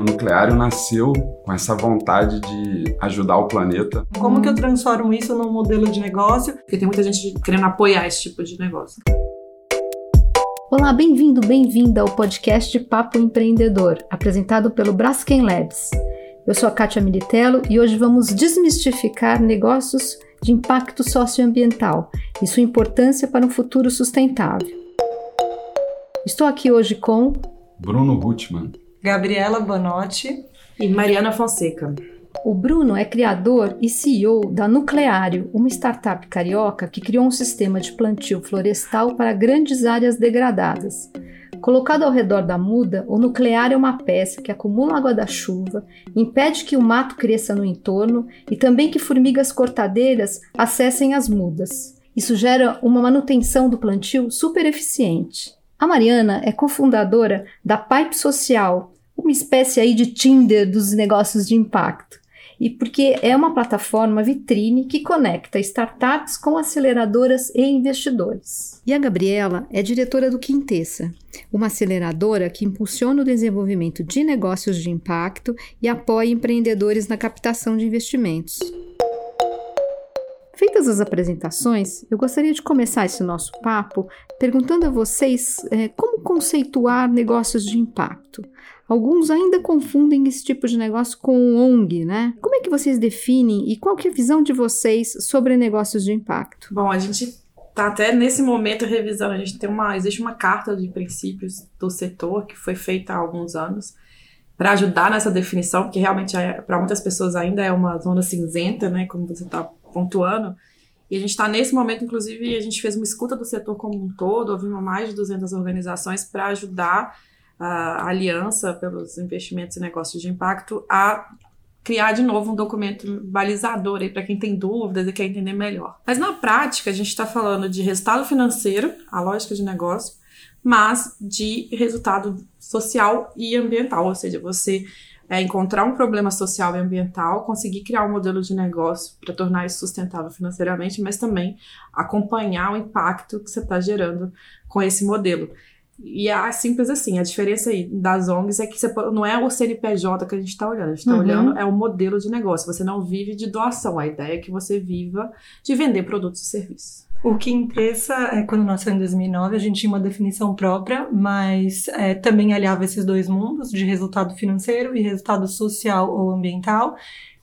O Nucleário nasceu com essa vontade de ajudar o planeta. Como que eu transformo isso num modelo de negócio? Porque tem muita gente querendo apoiar esse tipo de negócio. Olá, bem-vindo, bem-vinda ao podcast de Papo Empreendedor, apresentado pelo Braskem Labs. Eu sou a Kátia Militello e hoje vamos desmistificar negócios de impacto socioambiental e sua importância para um futuro sustentável. Estou aqui hoje com Bruno Gutmann. Gabriela Bonotti e Mariana Fonseca. O Bruno é criador e CEO da Nucleário, uma startup carioca que criou um sistema de plantio florestal para grandes áreas degradadas. Colocado ao redor da muda, o nuclear é uma peça que acumula água da chuva, impede que o mato cresça no entorno e também que formigas cortadeiras acessem as mudas. Isso gera uma manutenção do plantio super eficiente. A Mariana é cofundadora da Pipe Social, uma espécie aí de Tinder dos negócios de impacto. E porque é uma plataforma vitrine que conecta startups com aceleradoras e investidores. E a Gabriela é diretora do Quintessa, uma aceleradora que impulsiona o desenvolvimento de negócios de impacto e apoia empreendedores na captação de investimentos. Feitas as apresentações, eu gostaria de começar esse nosso papo perguntando a vocês é, como conceituar negócios de impacto. Alguns ainda confundem esse tipo de negócio com ONG, né? Como é que vocês definem e qual que é a visão de vocês sobre negócios de impacto? Bom, a gente tá até nesse momento revisando, a gente tem uma, existe uma carta de princípios do setor que foi feita há alguns anos para ajudar nessa definição, porque realmente é, para muitas pessoas ainda é uma zona cinzenta, né, como você está pontuando. E a gente está nesse momento, inclusive, a gente fez uma escuta do setor como um todo, ouvimos mais de 200 organizações para ajudar a aliança pelos investimentos e negócios de impacto a criar de novo um documento balizador aí para quem tem dúvidas e quer entender melhor. Mas na prática, a gente está falando de resultado financeiro, a lógica de negócio, mas de resultado social e ambiental, ou seja, você é encontrar um problema social e ambiental, conseguir criar um modelo de negócio para tornar isso sustentável financeiramente, mas também acompanhar o impacto que você está gerando com esse modelo. E é simples assim, a diferença aí das ONGs é que você, não é o CNPJ que a gente está olhando, a gente está uhum. olhando é o modelo de negócio. Você não vive de doação, a ideia é que você viva de vender produtos e serviços. O Quintessa, é, quando nasceu em 2009, a gente tinha uma definição própria, mas é, também aliava esses dois mundos, de resultado financeiro e resultado social ou ambiental.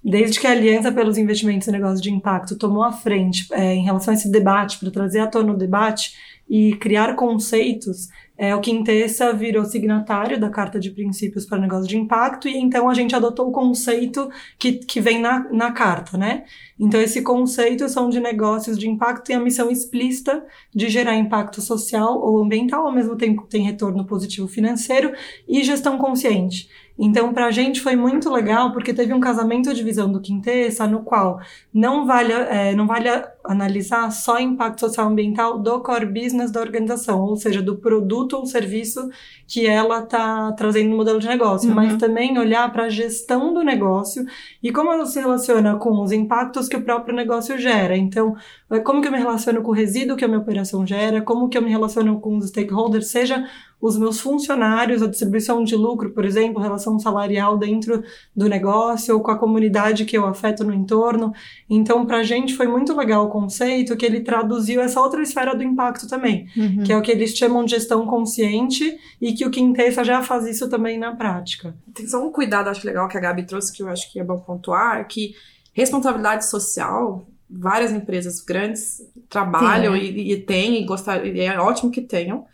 Desde que a Aliança pelos Investimentos e Negócios de Impacto tomou a frente é, em relação a esse debate, para trazer à tona o debate e criar conceitos, é, o Quintessa virou signatário da Carta de Princípios para Negócios de Impacto, e então a gente adotou o conceito que, que vem na, na carta, né? Então, esse conceito são de negócios de impacto tem a missão explícita de gerar impacto social ou ambiental, ao mesmo tempo tem retorno positivo financeiro e gestão consciente. Então, para a gente foi muito legal, porque teve um casamento de visão do Quintessa, no qual não vale, é, não vale analisar só impacto social ambiental do core business da organização, ou seja, do produto ou serviço que ela está trazendo no modelo de negócio, uhum. mas também olhar para a gestão do negócio e como ela se relaciona com os impactos que o próprio negócio gera. Então, é, como que eu me relaciono com o resíduo que a minha operação gera, como que eu me relaciono com os stakeholders, seja os meus funcionários, a distribuição de lucro, por exemplo, relação salarial dentro do negócio, ou com a comunidade que eu afeto no entorno. Então, para a gente foi muito legal conceito que ele traduziu essa outra esfera do impacto também, uhum. que é o que eles chamam de gestão consciente e que o Quintessa já faz isso também na prática. Tem só um cuidado, acho legal, que a Gabi trouxe, que eu acho que é bom pontuar, é que responsabilidade social, várias empresas grandes trabalham Sim, é. e, e têm, e, gostar, e é ótimo que tenham,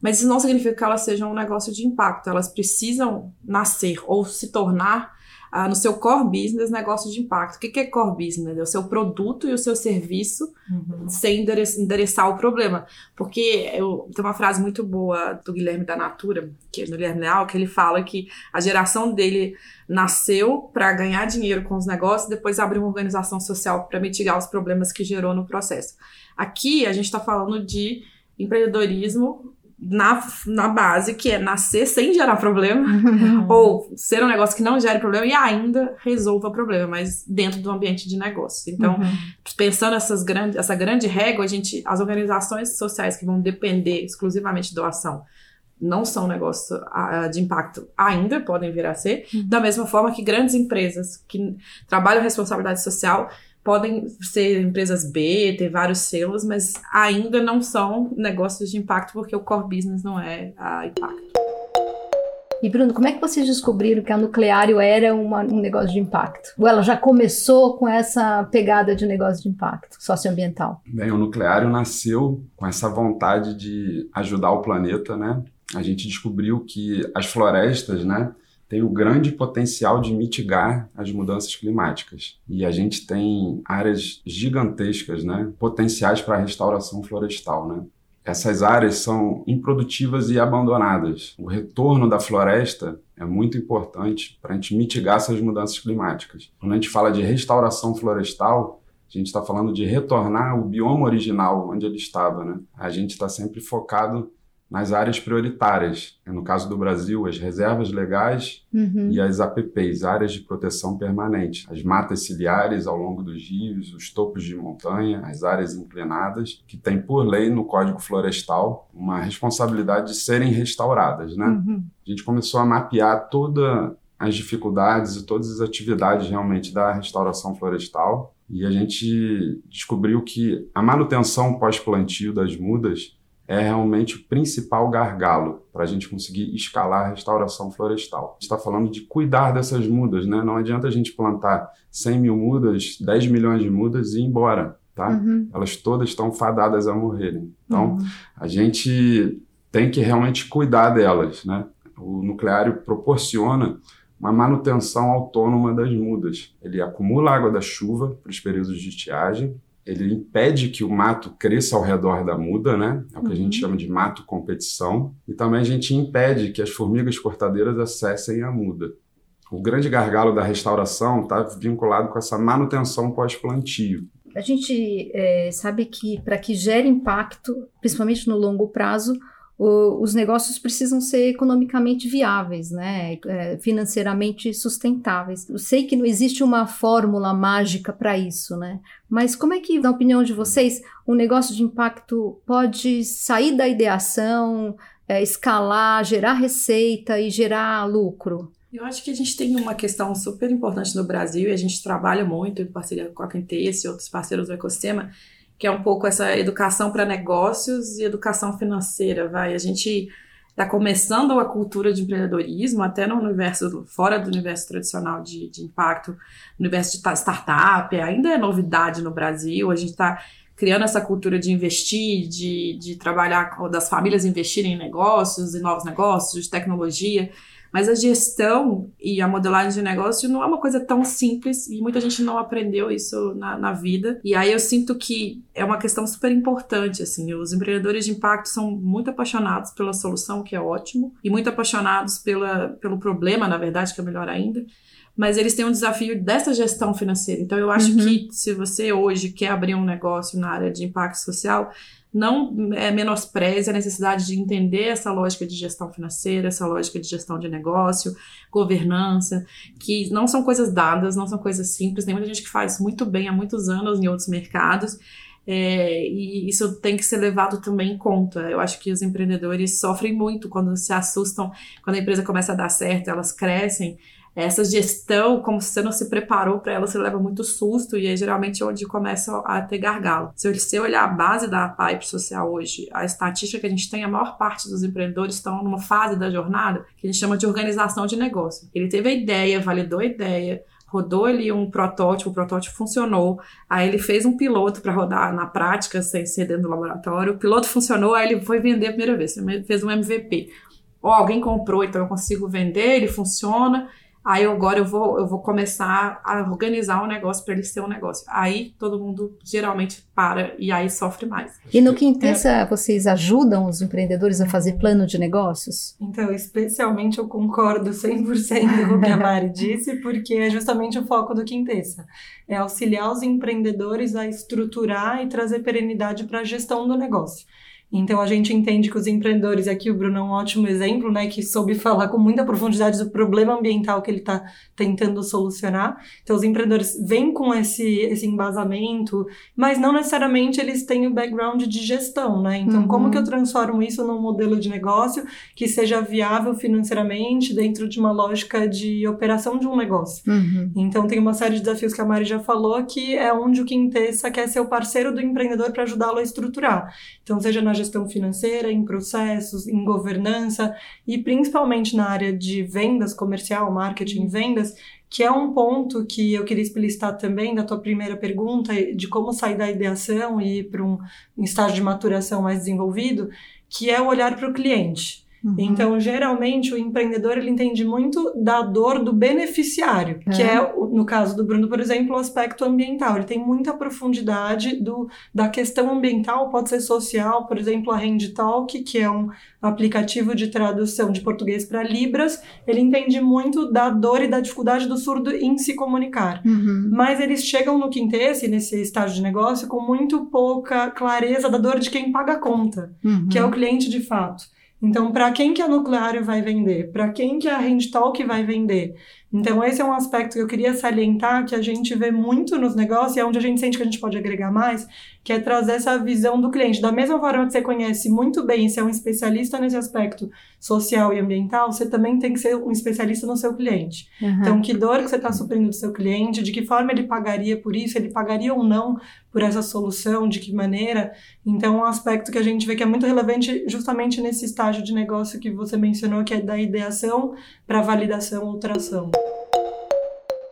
mas isso não significa que elas sejam um negócio de impacto. Elas precisam nascer ou se tornar ah, no seu core business negócio de impacto. O que, que é core business? É o seu produto e o seu serviço uhum. sem endereçar o problema. Porque eu, tem uma frase muito boa do Guilherme da Natura, que é do Guilherme Leal, que ele fala que a geração dele nasceu para ganhar dinheiro com os negócios, depois abrir uma organização social para mitigar os problemas que gerou no processo. Aqui a gente está falando de empreendedorismo na, na base, que é nascer sem gerar problema, ou ser um negócio que não gere problema e ainda resolva o problema, mas dentro do ambiente de negócio. Então, uhum. pensando essas grandes, essa grande régua, a gente, as organizações sociais que vão depender exclusivamente de doação, não são negócios uh, de impacto ainda, podem vir a ser, Uhum. da mesma forma que grandes empresas que trabalham responsabilidade social podem ser empresas B, ter vários selos, mas ainda não são negócios de impacto porque o core business não é a impacto. E Bruno, como é que vocês descobriram que a Nucleário era uma- um negócio de impacto? Ou ela já começou com essa pegada de negócio de impacto socioambiental? Bem, o nucleário nasceu com essa vontade de ajudar o planeta, né? A gente descobriu que as florestas, né, têm o grande potencial de mitigar as mudanças climáticas. E a gente tem áreas gigantescas, né, potenciais para a restauração florestal, né? Essas áreas são improdutivas e abandonadas. O retorno da floresta é muito importante para a gente mitigar essas mudanças climáticas. Quando a gente fala de restauração florestal, a gente está falando de retornar o bioma original onde ele estava, né? A gente está sempre focado nas áreas prioritárias. No caso do Brasil, as reservas legais Uhum. e as APPs, áreas de proteção permanente. As matas ciliares ao longo dos rios, os topos de montanha, as áreas inclinadas, que tem por lei no Código Florestal uma responsabilidade de serem restauradas, né? Uhum. a gente começou a mapear todas as dificuldades e todas as atividades realmente da restauração florestal e a gente descobriu que a manutenção pós-plantio das mudas é realmente o principal gargalo para a gente conseguir escalar a restauração florestal. A gente está falando de cuidar dessas mudas, né? Não adianta a gente plantar 100 mil mudas, 10 milhões de mudas e ir embora, tá? Uhum. Elas todas estão fadadas a morrerem. Então, Uhum. a gente tem que realmente cuidar delas, né? O nucleário proporciona uma manutenção autônoma das mudas. Ele acumula água da chuva para os períodos de estiagem, ele impede que o mato cresça ao redor da muda, né? É o que a gente Uhum. chama de mato competição, e também a gente impede que as formigas cortadeiras acessem a muda. O grande gargalo da restauração está vinculado com essa manutenção pós-plantio. A gente é, sabe que para que gere impacto, principalmente no longo prazo, os negócios precisam ser economicamente viáveis, né? É, financeiramente sustentáveis. Eu sei que não existe uma fórmula mágica para isso, né? Mas como é que, na opinião de vocês, um negócio de impacto pode sair da ideação, é, escalar, gerar receita e gerar lucro? Eu acho que a gente tem uma questão super importante no Brasil e a gente trabalha muito em parceria com a Quintesse e outros parceiros do ecossistema, que é um pouco essa educação para negócios e educação financeira, vai. A gente está começando a cultura de empreendedorismo até no universo, fora do universo tradicional de, de impacto, no universo de ta- startup, ainda é novidade no Brasil, a gente está criando essa cultura de investir, de, de trabalhar, das famílias investirem em negócios, em novos negócios, de tecnologia, mas a gestão e a modelagem de negócio não é uma coisa tão simples e muita gente não aprendeu isso na, na vida. E aí eu sinto que é uma questão super importante, assim. Os empreendedores de impacto são muito apaixonados pela solução, o que é ótimo, e muito apaixonados pela, pelo problema, na verdade, que é melhor ainda. Mas eles têm um desafio dessa gestão financeira. Então eu acho Uhum. que se você hoje quer abrir um negócio na área de impacto social, não é, menospreze a necessidade de entender essa lógica de gestão financeira, essa lógica de gestão de negócio, governança, que não são coisas dadas, não são coisas simples. Tem muita gente que faz muito bem há muitos anos em outros mercados. é, e isso tem que ser levado também em conta. Eu acho que os empreendedores sofrem muito quando se assustam, quando a empresa começa a dar certo, elas crescem. Essa gestão, como você não se preparou para ela, você leva muito susto e é geralmente onde começa a ter gargalo. Se você olhar a base da Pipe Social hoje, a estatística que a gente tem, a maior parte dos empreendedores estão numa fase da jornada que a gente chama de organização de negócio. Ele teve a ideia, validou a ideia, rodou ali um protótipo, o protótipo funcionou, aí ele fez um piloto para rodar na prática, sem ser dentro do laboratório, o piloto funcionou, aí ele foi vender a primeira vez, fez um MVP. Ou alguém comprou, então eu consigo vender, ele funciona, Aí agora eu vou, eu vou começar a organizar o um negócio para ele ser um negócio. Aí todo mundo geralmente para e aí sofre mais. E no Quintessa, vocês ajudam os empreendedores a fazer plano de negócios? Então, especialmente eu concordo 100% com o que a Mari disse, porque é justamente o foco do Quintessa. É auxiliar os empreendedores a estruturar e trazer perenidade para a gestão do negócio. Então a gente entende que os empreendedores, aqui o Bruno é um ótimo exemplo, né, que soube falar com muita profundidade do problema ambiental que ele está tentando solucionar. Então os empreendedores vêm com esse, esse embasamento, mas não necessariamente eles têm o background de gestão, né? Então uhum. como que eu transformo isso num modelo de negócio que seja viável financeiramente dentro de uma lógica de operação de um negócio? Uhum. Então tem uma série de desafios que a Mari já falou que é onde o Quintessa quer ser o parceiro do empreendedor para ajudá-lo a estruturar. Então seja na gestão financeira, em processos, em governança e principalmente na área de vendas comercial, marketing, vendas, que é um ponto que eu queria explicitar também da tua primeira pergunta de como sair da ideação e ir para um estágio de maturação mais desenvolvido, que é o olhar para o cliente. Uhum. Então, geralmente, o empreendedor ele entende muito da dor do beneficiário, é. que é, no caso do Bruno, por exemplo, o aspecto ambiental. Ele tem muita profundidade do, da questão ambiental, pode ser social, por exemplo, a HandTalk, que é um aplicativo de tradução de português para Libras. Ele entende muito da dor e da dificuldade do surdo em se comunicar. Uhum. Mas eles chegam no Quintesse, nesse estágio de negócio, com muito pouca clareza da dor de quem paga a conta, uhum. que é o cliente de fato. Então, para quem que a Nucleário vai vender? Para quem que a Handtalk vai vender? Então, esse é um aspecto que eu queria salientar, que a gente vê muito nos negócios, e é onde a gente sente que a gente pode agregar mais, que é trazer essa visão do cliente. Da mesma forma que você conhece muito bem, você é um especialista nesse aspecto social e ambiental, você também tem que ser um especialista no seu cliente. Uhum. Então, que dor que você está suprindo do seu cliente, de que forma ele pagaria por isso, ele pagaria ou não por essa solução, de que maneira. Então, um aspecto que a gente vê que é muito relevante justamente nesse estágio de negócio que você mencionou, que é da ideação para validação ou tração.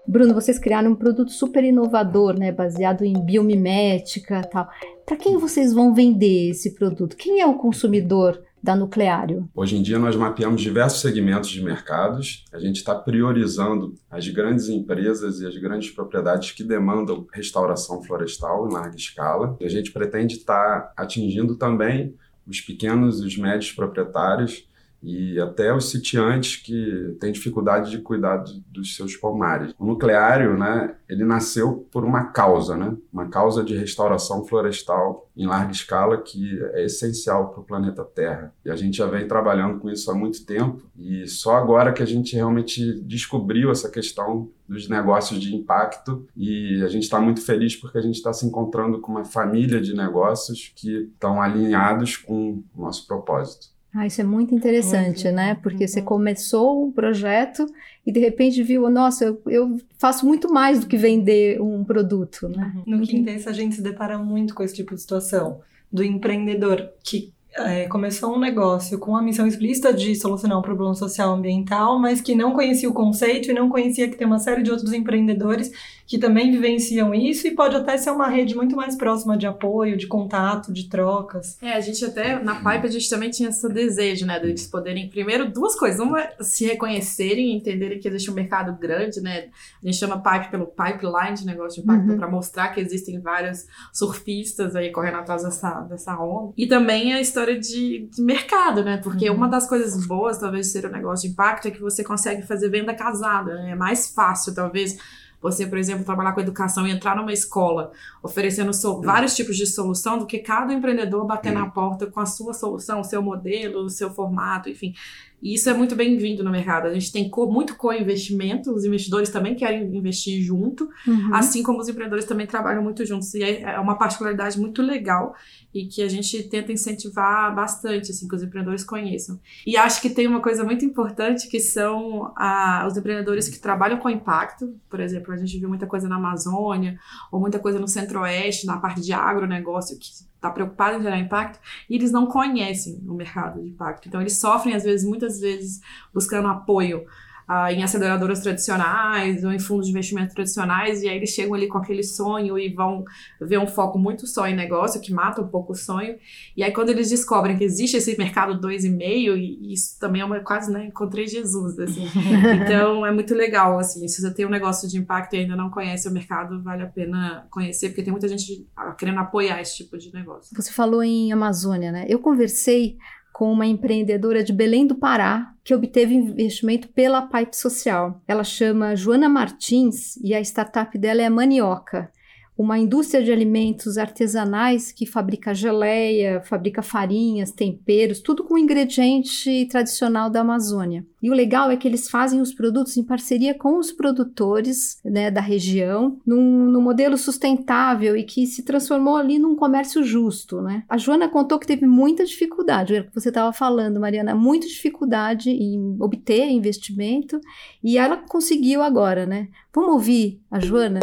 Bruno, vocês criaram um produto super inovador, né, baseado em biomimética, tal. Para quem vocês vão vender esse produto? Quem é o consumidor da Nucleário? Hoje em dia nós mapeamos diversos segmentos de mercados. A gente está priorizando as grandes empresas e as grandes propriedades que demandam restauração florestal em larga escala. E a gente pretende estar tá atingindo também os pequenos e os médios proprietários e até os sitiantes que têm dificuldade de cuidar dos seus palmares. O nucleário, né, ele nasceu por uma causa, né, uma causa de restauração florestal em larga escala que é essencial para o planeta Terra. E a gente já vem trabalhando com isso há muito tempo e só agora que a gente realmente descobriu essa questão dos negócios de impacto e a gente está muito feliz porque a gente está se encontrando com uma família de negócios que estão alinhados com o nosso propósito. Ah, isso é muito interessante, muito. né? Porque você uhum. começou um projeto e de repente viu, nossa, eu, eu, faço muito mais do que vender um produto, né? No uhum. Quintense a gente se depara muito com esse tipo de situação do empreendedor que é, começou um negócio com a missão explícita de solucionar um problema social ambiental, mas que não conhecia o conceito e não conhecia que tem uma série de outros empreendedores que também vivenciam isso e pode até ser uma rede muito mais próxima de apoio, de contato, de trocas. É, a gente até, na Pipe, a gente também tinha esse desejo, né, deles poderem, primeiro, duas coisas. Uma, se reconhecerem e entenderem que existe um mercado grande, né, a gente chama Pipe pelo pipeline de negócio de impacto, uhum. para mostrar que existem vários surfistas aí correndo atrás dessa, dessa onda. E também a história de, de mercado, né, porque uhum. uma das coisas boas, talvez, de ser um negócio de impacto é que você consegue fazer venda casada, né, é mais fácil, talvez, você, por exemplo, trabalhar com educação e entrar numa escola oferecendo so vários tipos de solução do que cada empreendedor bater na porta com a sua solução, o seu modelo, o seu formato, enfim. E isso é muito bem-vindo no mercado. A gente tem co muito co-investimento, os investidores também querem investir junto, uhum. assim como os empreendedores também trabalham muito juntos. E é, é uma particularidade muito legal e que a gente tenta incentivar bastante, assim, que os empreendedores conheçam. E acho que tem uma coisa muito importante que são a, os empreendedores que trabalham com impacto. Por exemplo, a gente viu muita coisa na Amazônia, ou muita coisa no Centro-Oeste, na parte de agronegócio, que está preocupado em gerar impacto e eles não conhecem o mercado de impacto. Então eles sofrem às vezes, muitas vezes, buscando apoio uh, em aceleradoras tradicionais ou em fundos de investimento tradicionais, e aí eles chegam ali com aquele sonho e vão ver um foco muito só em negócio, que mata um pouco o sonho. E aí, quando eles descobrem que existe esse mercado 2,5, e isso também é uma quase, né? Encontrei Jesus, assim. então, é muito legal, assim. Se você tem um negócio de impacto e ainda não conhece o mercado, vale a pena conhecer, porque tem muita gente querendo apoiar esse tipo de negócio. Você falou em Amazônia, né? Eu conversei com uma empreendedora de Belém do Pará que obteve investimento pela Pipe Social. Ela chama Joana Martins e a startup dela é Manioca. Uma indústria de alimentos artesanais que fabrica geleia, fabrica farinhas, temperos, tudo com ingrediente tradicional da Amazônia. E o legal é que eles fazem os produtos em parceria com os produtores né, da região, num, num, modelo sustentável e que se transformou ali num comércio justo. Né? A Joana contou que teve muita dificuldade, era o que você estava falando, Mariana, muita dificuldade em obter investimento e ela conseguiu agora, né? Vamos ouvir a Joana?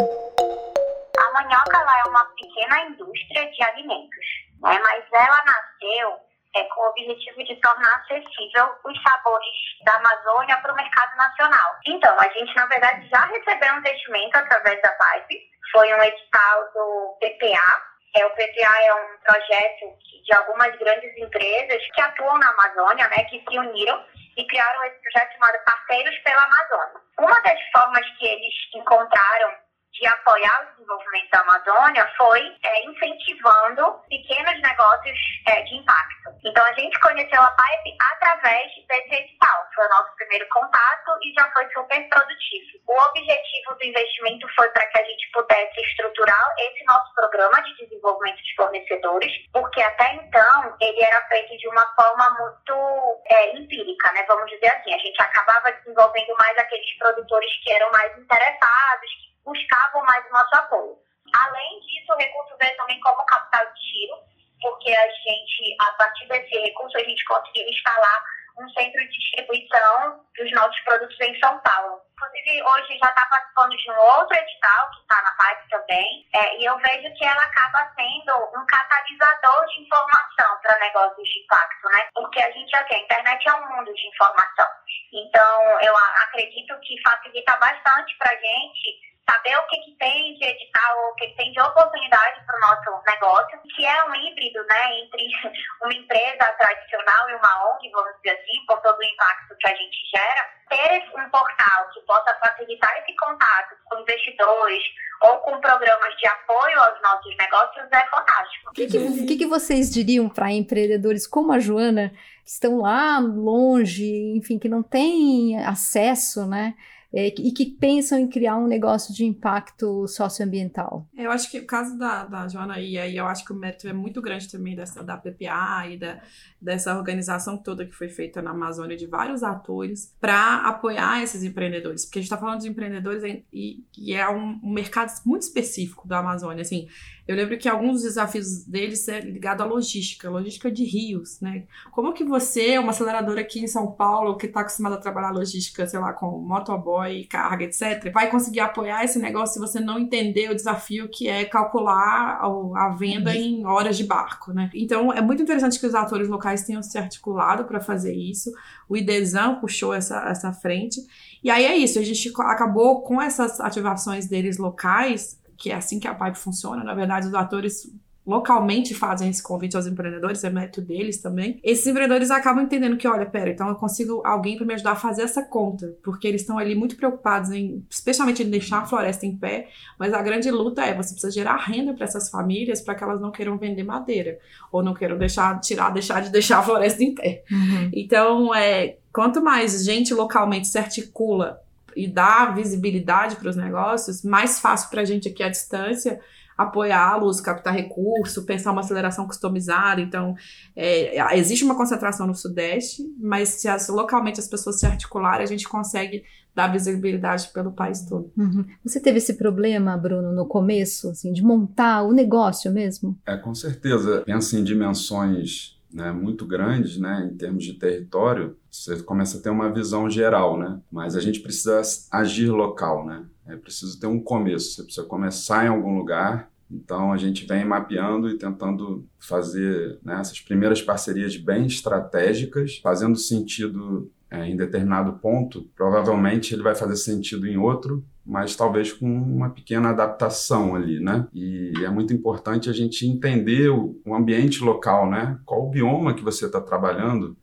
Manhoca ela é uma pequena indústria de alimentos, né? mas ela nasceu é, com o objetivo de tornar acessível os sabores da Amazônia para o mercado nacional. Então, a gente, na verdade, já recebeu um investimento através da Pipe, foi um edital do PPA. É, o PPA é um projeto de algumas grandes empresas que atuam na Amazônia, né, que se uniram e criaram esse projeto chamado Parceiros pela Amazônia. Uma das formas que eles encontraram de apoiar o desenvolvimento da Amazônia foi é, incentivando pequenos negócios é, de impacto. Então, a gente conheceu a Pipe através desse edital. Foi o nosso primeiro contato e já foi super produtivo. O objetivo do investimento foi para que a gente pudesse estruturar esse nosso programa de desenvolvimento de fornecedores, porque até então ele era feito de uma forma muito é, empírica, né? Vamos dizer assim. A gente acabava desenvolvendo mais aqueles produtores que eram mais interessados, que buscavam mais o nosso apoio. Além disso, o recurso veio também como capital de tiro, porque a gente, a partir desse recurso, a gente conseguiu instalar um centro de distribuição dos nossos produtos em São Paulo. Inclusive, hoje já está participando de um outro edital, que está na PAC também, é, e eu vejo que ela acaba sendo um catalisador de informação para negócios de impacto, né? Porque a gente, assim, a internet é um mundo de informação. Então, eu acredito que facilita bastante para a gente saber o que, que tem de edital, o que, tem de oportunidade para o nosso negócio, que é um híbrido né, entre uma empresa tradicional e uma ONG, vamos dizer assim, por todo o impacto que a gente gera. Ter um portal que possa facilitar esse contato com investidores ou com programas de apoio aos nossos negócios é fantástico. O que, que, que, que vocês diriam para empreendedores como a Joana, que estão lá longe, enfim, que não têm acesso, né? É, e que pensam em criar um negócio de impacto socioambiental. Eu acho que o caso da, da Joana, e aí eu acho que o mérito é muito grande também dessa, da PPA e da, dessa organização toda que foi feita na Amazônia de vários atores para apoiar esses empreendedores, porque a gente está falando de empreendedores e, e é um, um mercado muito específico da Amazônia, assim, eu lembro que alguns dos desafios deles é ligado à logística, logística de rios, né? Como que você, uma aceleradora aqui em São Paulo, que está acostumada a trabalhar logística, sei lá, com motoboy, carga, etc., vai conseguir apoiar esse negócio se você não entender o desafio que é calcular a venda em horas de barco, né? Então, é muito interessante que os atores locais tenham se articulado para fazer isso. O IDESAM puxou essa, essa frente. E aí é isso, a gente acabou com essas ativações deles locais que é assim que a Pipe funciona. Na verdade, os atores localmente fazem esse convite aos empreendedores, é método deles também. Esses empreendedores acabam entendendo que, olha, pera, então eu consigo alguém para me ajudar a fazer essa conta, porque eles estão ali muito preocupados em, especialmente em deixar a floresta em pé, mas a grande luta é você precisa gerar renda para essas famílias para que elas não queiram vender madeira ou não queiram deixar tirar, deixar de deixar a floresta em pé. Uhum. Então, é, quanto mais gente localmente se articula e dar visibilidade para os negócios, mais fácil para a gente aqui à distância apoiá-los, captar recurso, pensar uma aceleração customizada. Então, é, existe uma concentração no Sudeste, mas se as, localmente as pessoas se articularem, a gente consegue dar visibilidade pelo país todo. Uhum. Você teve esse problema, Bruno, no começo, assim, de montar o negócio mesmo? É, com certeza. Pensa em dimensões né, muito grandes, né, em termos de território, você começa a ter uma visão geral, né? Mas a gente precisa agir local, né? É preciso ter um começo. Você precisa começar em algum lugar. Então a gente vem mapeando e tentando fazer né, essas primeiras parcerias bem estratégicas, fazendo sentido é, em determinado ponto. Provavelmente ele vai fazer sentido em outro, mas talvez com uma pequena adaptação ali, né? E é muito importante a gente entender o, o ambiente local, né? Qual o bioma que você está trabalhando,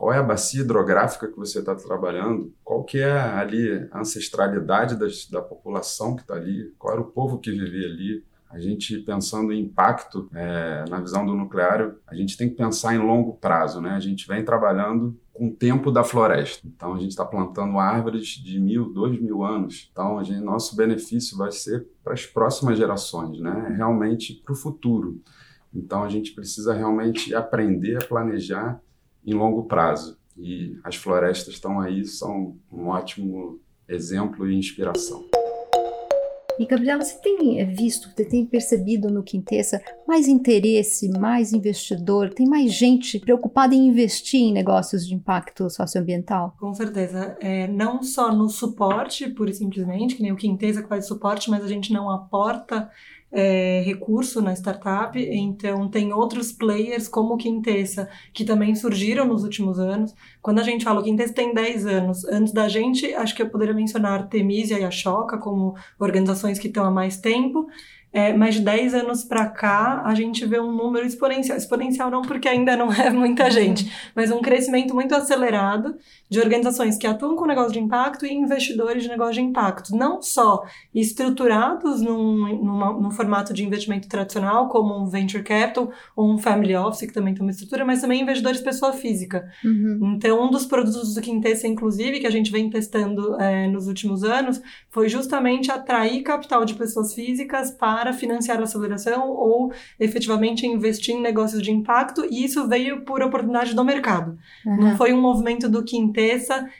qual é a bacia hidrográfica que você está trabalhando, qual que é ali a ancestralidade das, da população que está ali, qual era o povo que vivia ali. A gente pensando em impacto é, na visão do nucleário, a gente tem que pensar em longo prazo, né? A gente vem trabalhando com o tempo da floresta. Então, a gente está plantando árvores de mil, dois mil anos. Então, gente, nosso benefício vai ser para as próximas gerações, né? realmente para o futuro. Então, a gente precisa realmente aprender a planejar em longo prazo. E as florestas estão aí, são um ótimo exemplo e inspiração. E, Gabriela, você tem eh, visto, você tem percebido no Quintessa mais interesse, mais investidor, tem mais gente preocupada em investir em negócios de impacto socioambiental? Com certeza. É, não só no suporte, pura e simplesmente, que nem o Quintessa que faz suporte, mas a gente não aporta é, recurso na startup, então tem outros players como o Quintessa, que também surgiram nos últimos anos. Quando a gente fala o Quintessa tem 10 anos, antes da gente, acho que eu poderia mencionar a Artemisia e a Choca como organizações que estão há mais tempo, é, mas de 10 anos para cá, a gente vê um número exponencial. Exponencial não porque ainda não é muita uhum. gente, mas um crescimento muito acelerado de organizações que atuam com negócio de impacto e investidores de negócio de impacto. Não só estruturados num, numa, num formato de investimento tradicional, como um venture capital ou um family office, que também tem uma estrutura, mas também investidores pessoa física. Uhum. Então, um dos produtos do Quintessa, inclusive, que a gente vem testando é, nos últimos anos, foi justamente atrair capital de pessoas físicas para financiar a aceleração ou efetivamente investir em negócios de impacto, e isso veio por oportunidade do mercado. Uhum. Não foi um movimento do Quintessa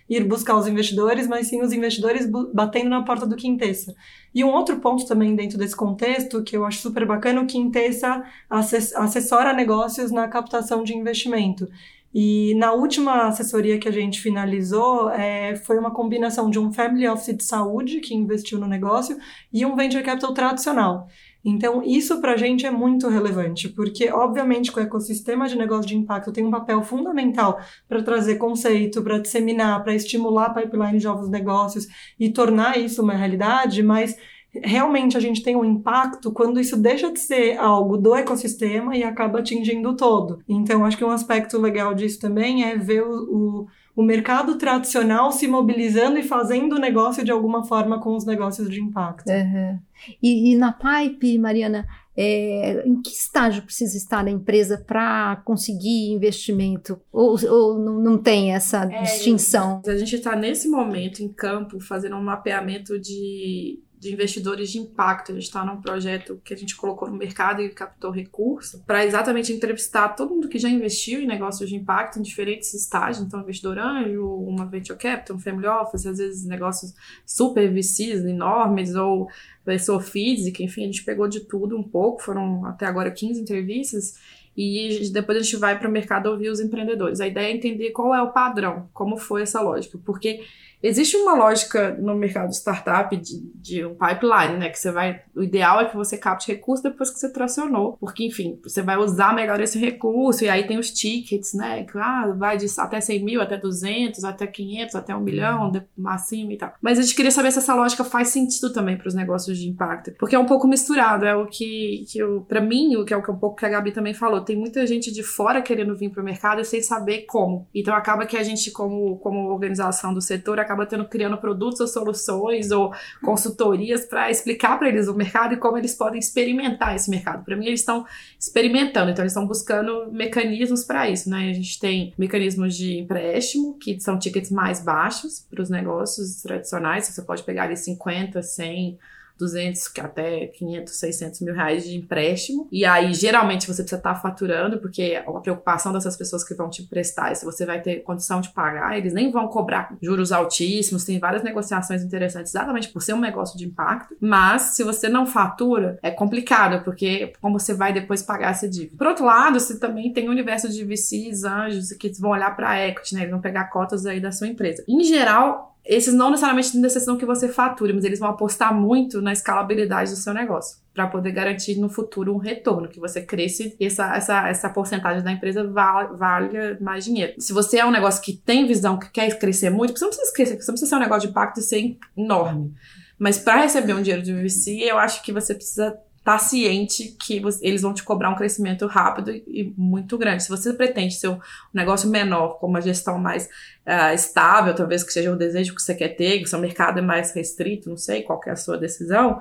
ir buscar os investidores, mas sim os investidores batendo na porta do Quintessa. E um outro ponto também dentro desse contexto, que eu acho super bacana, o Quintessa assessora negócios na captação de investimento. E na última assessoria que a gente finalizou, é, foi uma combinação de um family office de saúde que investiu no negócio e um venture capital tradicional. Então, isso para a gente é muito relevante, porque, obviamente, que o ecossistema de negócio de impacto tem um papel fundamental para trazer conceito, para disseminar, para estimular a pipeline de novos negócios e tornar isso uma realidade, mas realmente a gente tem um impacto quando isso deixa de ser algo do ecossistema e acaba atingindo o todo. Então, acho que um aspecto legal disso também é ver o, o, o mercado tradicional se mobilizando e fazendo negócio de alguma forma com os negócios de impacto. Uhum. E, e, na Pipe, Mariana, é, em que estágio precisa estar a empresa para conseguir investimento? Ou, ou não, não, tem essa é, distinção? A gente está nesse momento em campo fazendo um mapeamento de de investidores de impacto. A gente está num projeto que a gente colocou no mercado e captou recurso para exatamente entrevistar todo mundo que já investiu em negócios de impacto em diferentes estágios. Então, investidor anjo, uma venture capital, um family office, às vezes negócios super VCs enormes ou pessoa física, enfim, a gente pegou de tudo um pouco. Foram até agora 15 entrevistas e depois a gente vai para o mercado ouvir os empreendedores. A ideia é entender qual é o padrão, como foi essa lógica, porque Existe uma lógica no mercado de startup de, de, um pipeline, né? Que você vai. O ideal é que você capte recurso depois que você tracionou. Porque, enfim, você vai usar melhor esse recurso. E aí tem os tickets, né? Que ah, vai de até 100 mil, até 200, até 500, até 1 milhão, acima e tal. Mas a gente queria saber se essa lógica faz sentido também para os negócios de impacto. Porque é um pouco misturado. É o que, que eu, para mim, o que é o que um pouco que a Gabi também falou. Tem muita gente de fora querendo vir para o mercado sem saber como. Então acaba que a gente, como, como organização do setor, acaba tendo, criando produtos ou soluções ou consultorias para explicar para eles o mercado e como eles podem experimentar esse mercado. Para mim, eles estão experimentando, então eles estão buscando mecanismos para isso, né? A gente tem mecanismos de empréstimo, que são tickets mais baixos para os negócios tradicionais, você pode pegar ali 50, 100 200 até 500, 600 mil reais de empréstimo. E aí, geralmente, você precisa estar faturando, porque a preocupação dessas pessoas que vão te emprestar é se você vai ter condição de pagar, eles nem vão cobrar juros altíssimos, tem várias negociações interessantes exatamente por ser um negócio de impacto. Mas, se você não fatura, é complicado, porque como você vai depois pagar essa dívida? Por outro lado, você também tem o universo de VCs, anjos, que vão olhar para equity, né? Eles vão pegar cotas aí da sua empresa. Em geral, esses não necessariamente necessitam que você fature, mas eles vão apostar muito na escalabilidade do seu negócio para poder garantir no futuro um retorno, que você cresça e essa, essa, essa porcentagem da empresa valha mais dinheiro. Se você é um negócio que tem visão, que quer crescer muito, você não precisa crescer, você não precisa ser um negócio de impacto e ser enorme. Mas para receber um dinheiro de VC, eu acho que você precisa tá ciente que eles vão te cobrar um crescimento rápido e, muito grande. Se você pretende ser um negócio menor, com uma gestão mais uh, estável, talvez que seja o desejo que você quer ter, que o seu mercado é mais restrito, não sei qual é a sua decisão,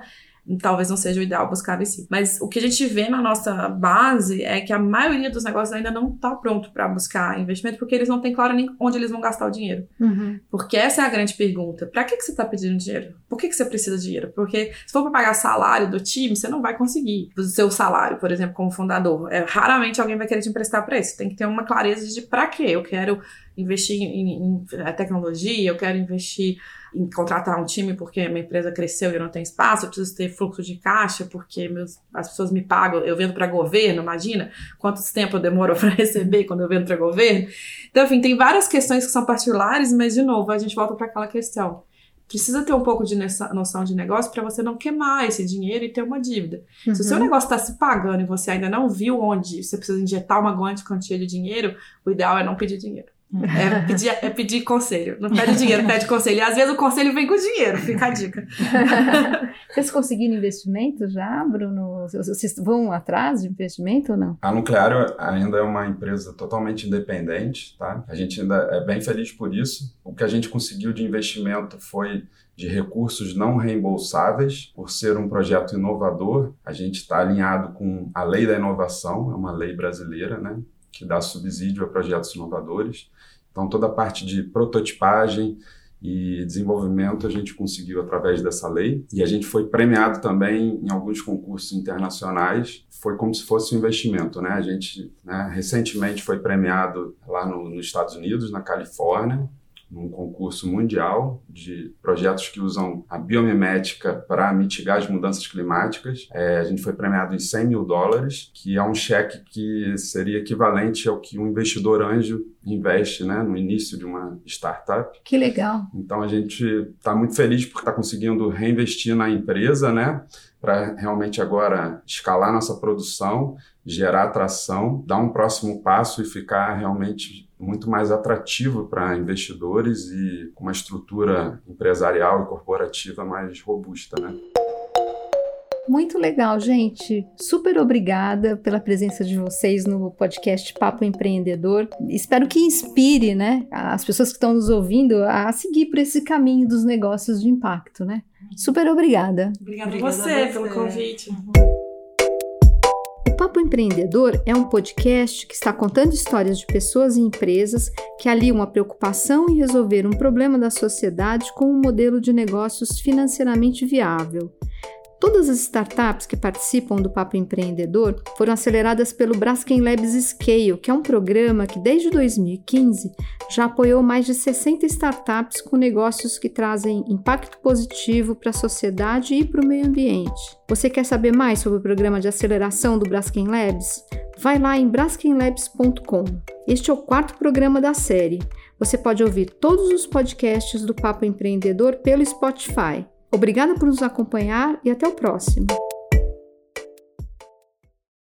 talvez não seja o ideal buscar VC. Mas o que a gente vê na nossa base é que a maioria dos negócios ainda não está pronto para buscar investimento porque eles não têm claro nem onde eles vão gastar o dinheiro. Uhum. Porque essa é a grande pergunta. Para que, que você está pedindo dinheiro? Por que, que você precisa de dinheiro? Porque se for para pagar salário do time, você não vai conseguir. O seu salário, por exemplo, como fundador. É, raramente alguém vai querer te emprestar para isso. Tem que ter uma clareza de para quê. Eu quero investir em, em, tecnologia, eu quero investir em contratar um time porque minha empresa cresceu e eu não tenho espaço, eu preciso ter fluxo de caixa porque meus, as pessoas me pagam, eu vendo para governo, imagina quanto tempo eu demoro para receber quando eu vendo para governo. Então, enfim, tem várias questões que são particulares, mas de novo, a gente volta para aquela questão. Precisa ter um pouco de noção de negócio para você não queimar esse dinheiro e ter uma dívida. Uhum. Se o seu uhum. negócio está se pagando e você ainda não viu onde você precisa injetar uma grande quantia de dinheiro, o ideal é não pedir dinheiro. É pedir, é pedir conselho. Não pede dinheiro, pede conselho. E às vezes o conselho vem com dinheiro, fica a dica. Vocês conseguiram investimento já, Bruno? Vocês vão atrás de investimento ou não? A Nucleário ainda é uma empresa totalmente independente, tá? A gente ainda é bem feliz por isso. O que a gente conseguiu de investimento foi de recursos não reembolsáveis, por ser um projeto inovador. A gente está alinhado com a lei da inovação, é uma lei brasileira, né? Que dá subsídio a projetos inovadores. Então, toda a parte de prototipagem e desenvolvimento a gente conseguiu através dessa lei. E a gente foi premiado também em alguns concursos internacionais. Foi como se fosse um investimento, né? A gente né, recentemente foi premiado lá no, nos Estados Unidos, na Califórnia, num concurso mundial de projetos que usam a biomimética para mitigar as mudanças climáticas. É, a gente foi premiado em 100 mil dólares, que é um cheque que seria equivalente ao que um investidor anjo investe né, no início de uma startup. Que legal. Então a gente está muito feliz por estar tá conseguindo reinvestir na empresa, né? Para realmente agora escalar nossa produção, gerar atração, dar um próximo passo e ficar realmente muito mais atrativo para investidores e com uma estrutura empresarial e corporativa mais robusta, né? Muito legal, gente. Super obrigada pela presença de vocês no podcast Papo Empreendedor. Espero que inspire, né, as pessoas que estão nos ouvindo a seguir por esse caminho dos negócios de impacto, né? Super obrigada. Obrigada, obrigada a você, você pelo convite. Papo Empreendedor é um podcast que está contando histórias de pessoas e empresas que aliam a preocupação em resolver um problema da sociedade com um modelo de negócios financeiramente viável. Todas as startups que participam do Papo Empreendedor foram aceleradas pelo Braskem Labs Scale, que é um programa que desde 2015 já apoiou mais de 60 startups com negócios que trazem impacto positivo para a sociedade e para o meio ambiente. Você quer saber mais sobre o programa de aceleração do Braskem Labs? Vai lá em braskenlabs.com. Este é o quarto programa da série. Você pode ouvir todos os podcasts do Papo Empreendedor pelo Spotify. Obrigada por nos acompanhar e até o próximo.